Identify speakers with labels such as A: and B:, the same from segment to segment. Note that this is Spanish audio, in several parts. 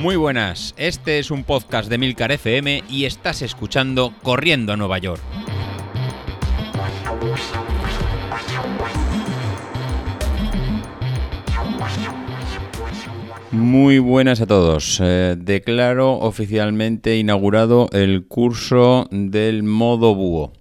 A: Muy buenas, este es un podcast de Milcar FM y estás escuchando Corriendo a Nueva York. Muy buenas a todos. Eh, declaro oficialmente inaugurado el curso del modo búho.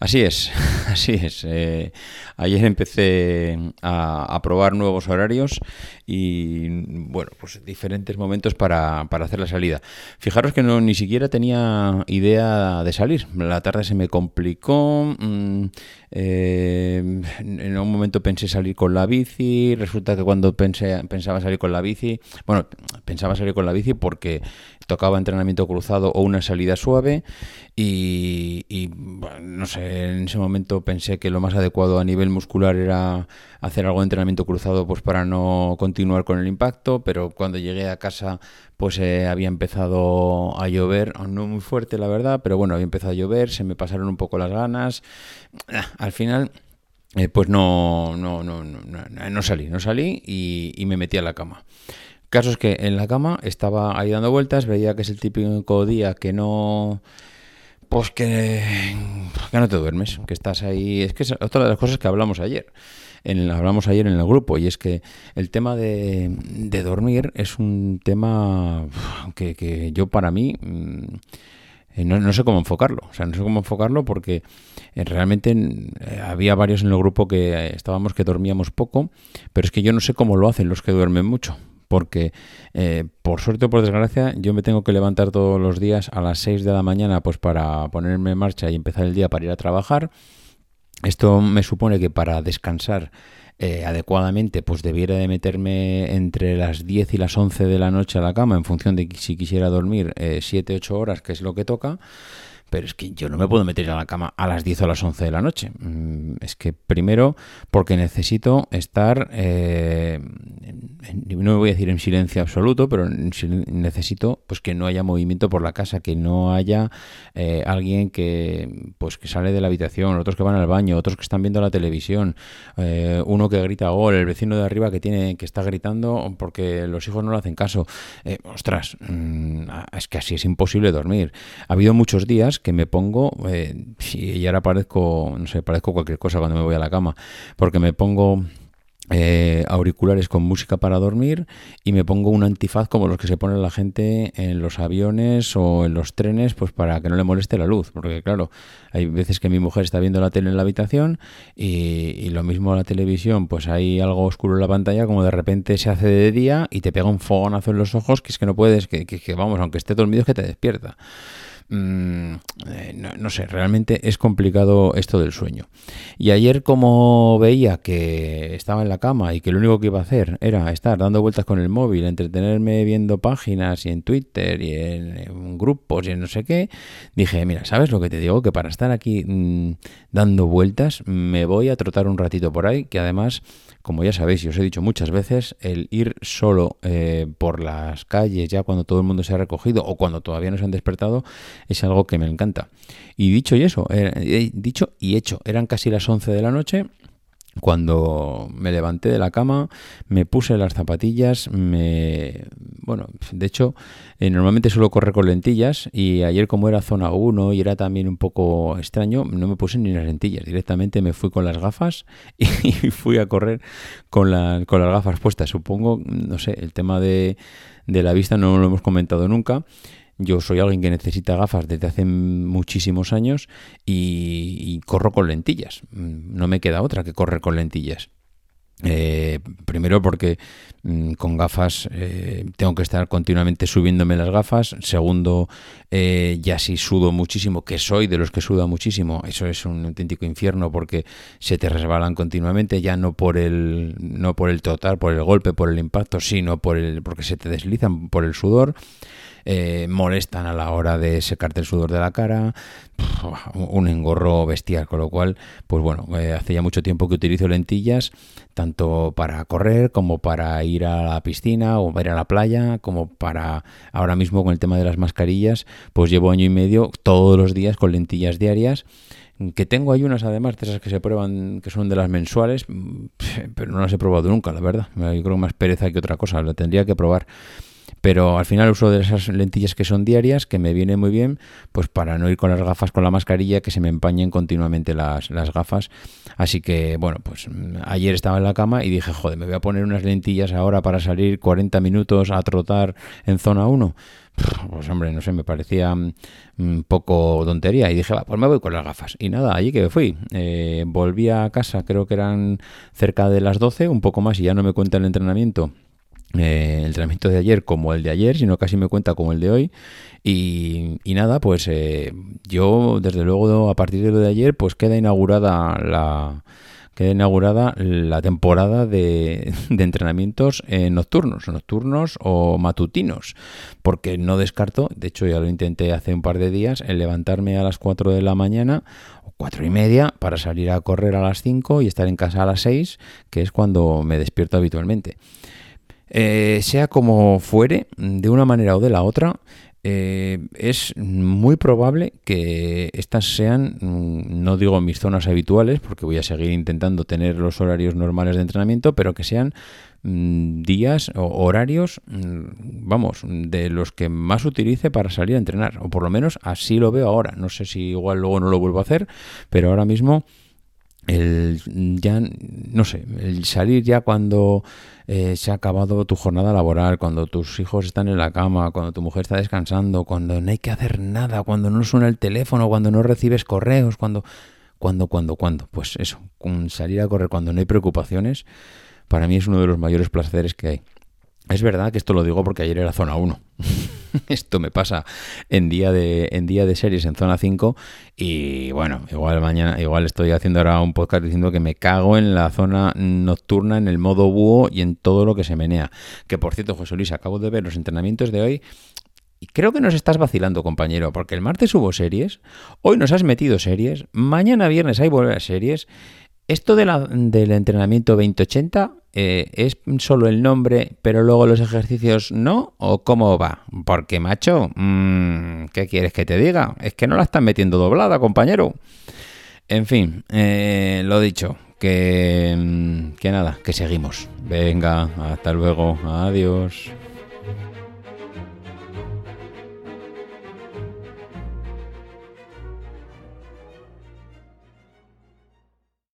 A: Así es, así es. Eh, ayer empecé a, probar nuevos horarios y, bueno, pues diferentes momentos para, para, hacer la salida. Fijaros que no ni siquiera tenía idea de salir. La tarde se me complicó. Mm, eh, en un momento pensé salir con la bici. Resulta que cuando pensé, pensaba salir con la bici, bueno, pensaba salir con la bici porque tocaba entrenamiento cruzado o una salida suave y, y no sé, en ese momento pensé que lo más adecuado a nivel muscular era hacer algo de entrenamiento cruzado pues para no continuar con el impacto, pero cuando llegué a casa pues eh, había empezado a llover, no muy fuerte la verdad, pero bueno, había empezado a llover, se me pasaron un poco las ganas. Ah, al final eh, pues no, no, no, no, no salí, no salí y, y me metí a la cama. Caso es que en la cama estaba ahí dando vueltas, veía que es el típico día que no pues que, que, no te duermes, que estás ahí. Es que es otra de las cosas que hablamos ayer. En, hablamos ayer en el grupo, y es que el tema de, de dormir es un tema que, que yo para mí mm, no, no, sé cómo enfocarlo. O sea, no sé cómo enfocarlo porque eh, realmente eh, había varios en el grupo que estábamos que dormíamos poco, pero es que yo no sé cómo lo hacen los que duermen mucho porque eh, por suerte o por desgracia yo me tengo que levantar todos los días a las 6 de la mañana pues para ponerme en marcha y empezar el día para ir a trabajar. Esto me supone que para descansar eh, adecuadamente pues debiera de meterme entre las 10 y las 11 de la noche a la cama en función de si quisiera dormir 7-8 eh, horas, que es lo que toca pero es que yo no me puedo meter a la cama a las 10 o a las 11 de la noche. Mm, es que primero porque necesito estar, eh, no me voy a decir en silencio absoluto, pero necesito pues que no haya movimiento por la casa, que no haya eh, alguien que pues que sale de la habitación, otros que van al baño, otros que están viendo la televisión, eh, uno que grita gol, el vecino de arriba que tiene que está gritando porque los hijos no le hacen caso. ostras, mm, es que así es imposible dormir. Ha habido muchos días que me pongo, eh, y ahora parezco, no sé, parezco cualquier cosa cuando me voy a la cama, porque me pongo eh, auriculares con música para dormir y me pongo un antifaz como los que se pone la gente en los aviones o en los trenes pues para que no le moleste la luz porque claro hay veces que mi mujer está viendo la tele en la habitación y, lo mismo la televisión pues hay algo oscuro en la pantalla como de repente se hace de día y te pega un fogonazo en los ojos que es que no puedes que, que vamos aunque esté dormido es que te despierta Mm, eh, no, sé, realmente es complicado esto del sueño. Y ayer como veía que estaba en la cama y que lo único que iba a hacer era estar dando vueltas con el móvil, entretenerme viendo páginas y en Twitter y en, grupos y en no sé qué, dije, mira, ¿sabes lo que te digo? Que para estar aquí mm, dando vueltas me voy a trotar un ratito por ahí, que además como ya sabéis y os he dicho muchas veces, el ir solo eh, por las calles ya cuando todo el mundo se ha recogido o cuando todavía no se han despertado es algo que me encanta. Y dicho y eso, eh, dicho y hecho, eran casi las 11 de la noche cuando me levanté de la cama, me puse las zapatillas, me... Bueno, de hecho, eh, normalmente suelo correr con lentillas y ayer como era zona 1 y era también un poco extraño, no me puse ni las lentillas, directamente me fui con las gafas y, fui a correr con, con las gafas puestas. Supongo, no sé, el tema de la vista no lo hemos comentado nunca yo soy alguien que necesita gafas desde hace muchísimos años y, corro con lentillas. No me queda otra que correr con lentillas. Eh, primero porque mm, con gafas eh, tengo que estar continuamente subiéndome las gafas. Segundo, eh, ya si sudo muchísimo, que soy de los que suda muchísimo, eso es un auténtico infierno porque se te resbalan continuamente, ya no por el, no por el total, por el golpe, por el impacto, sino por el, porque se te deslizan por el sudor. Eh, molestan a la hora de secarte el sudor de la cara, un engorro bestial, con lo cual, pues bueno, eh, hace ya mucho tiempo que utilizo lentillas, tanto para correr como para ir a la piscina o para ir a la playa, como para ahora mismo con el tema de las mascarillas, pues llevo año y medio todos los días con lentillas diarias que tengo hay unas además de esas que se prueban que son de las mensuales pero no las he probado nunca la verdad. Yo creo más pereza que otra cosa la tendría que probar pero al final uso de esas lentillas que son diarias, que me viene muy bien, pues para no ir con las gafas con la mascarilla, que se me empañen continuamente las, las gafas. Así que, bueno, pues mm, ayer estaba en la cama y dije, joder, me voy a poner unas lentillas ahora para salir 40 minutos a trotar en zona 1 pues hombre, no sé, me parecía un mm, poco tontería y dije, va, pues me voy con las gafas. Y nada, allí que fui. Eh, volví a casa, creo que eran cerca de las 12, un poco más y ya no me cuenta el entrenamiento. Eh, el entrenamiento de ayer como el de ayer, sino casi me cuenta como el de hoy. Y, nada, pues eh, yo desde luego a partir de lo de ayer pues queda inaugurada la, queda inaugurada la temporada de, entrenamientos nocturnos, nocturnos o matutinos, porque no descarto, de hecho ya lo intenté hace un par de días, el levantarme a las 4 de la mañana o 4 y media para salir a correr a las 5 y estar en casa a las 6, que es cuando me despierto habitualmente. Eh, sea como fuere, de una manera o de la otra, eh, es muy probable que estas sean, mm, no digo mis zonas habituales, porque voy a seguir intentando tener los horarios normales de entrenamiento, pero que sean mm, días o horarios, mm, vamos, de los que más utilice para salir a entrenar, o por lo menos así lo veo ahora. No sé si igual luego no lo vuelvo a hacer, pero ahora mismo el ya no sé el salir ya cuando eh, se ha acabado tu jornada laboral cuando tus hijos están en la cama cuando tu mujer está descansando cuando no hay que hacer nada cuando no suena el teléfono cuando no recibes correos cuando cuando cuando cuando pues eso salir a correr cuando no hay preocupaciones para mí es uno de los mayores placeres que hay es verdad que esto lo digo porque ayer era zona 1. esto me pasa en día de en día de series en zona 5 y bueno, igual mañana igual estoy haciendo ahora un podcast diciendo que me cago en la zona nocturna en el modo búho y en todo lo que se menea. Que por cierto, José Luis, acabo de ver los entrenamientos de hoy y creo que nos estás vacilando, compañero, porque el martes hubo series, hoy nos has metido series, mañana viernes hay volver a series. Esto de la, del entrenamiento 2080 eh, ¿es solo el nombre, pero luego los ejercicios no? ¿O cómo va? Porque, macho, mm, ¿qué quieres que te diga? Es que no la están metiendo doblada, compañero. En fin, eh, lo dicho, que, mm, que nada, que seguimos. Venga, hasta luego, adiós.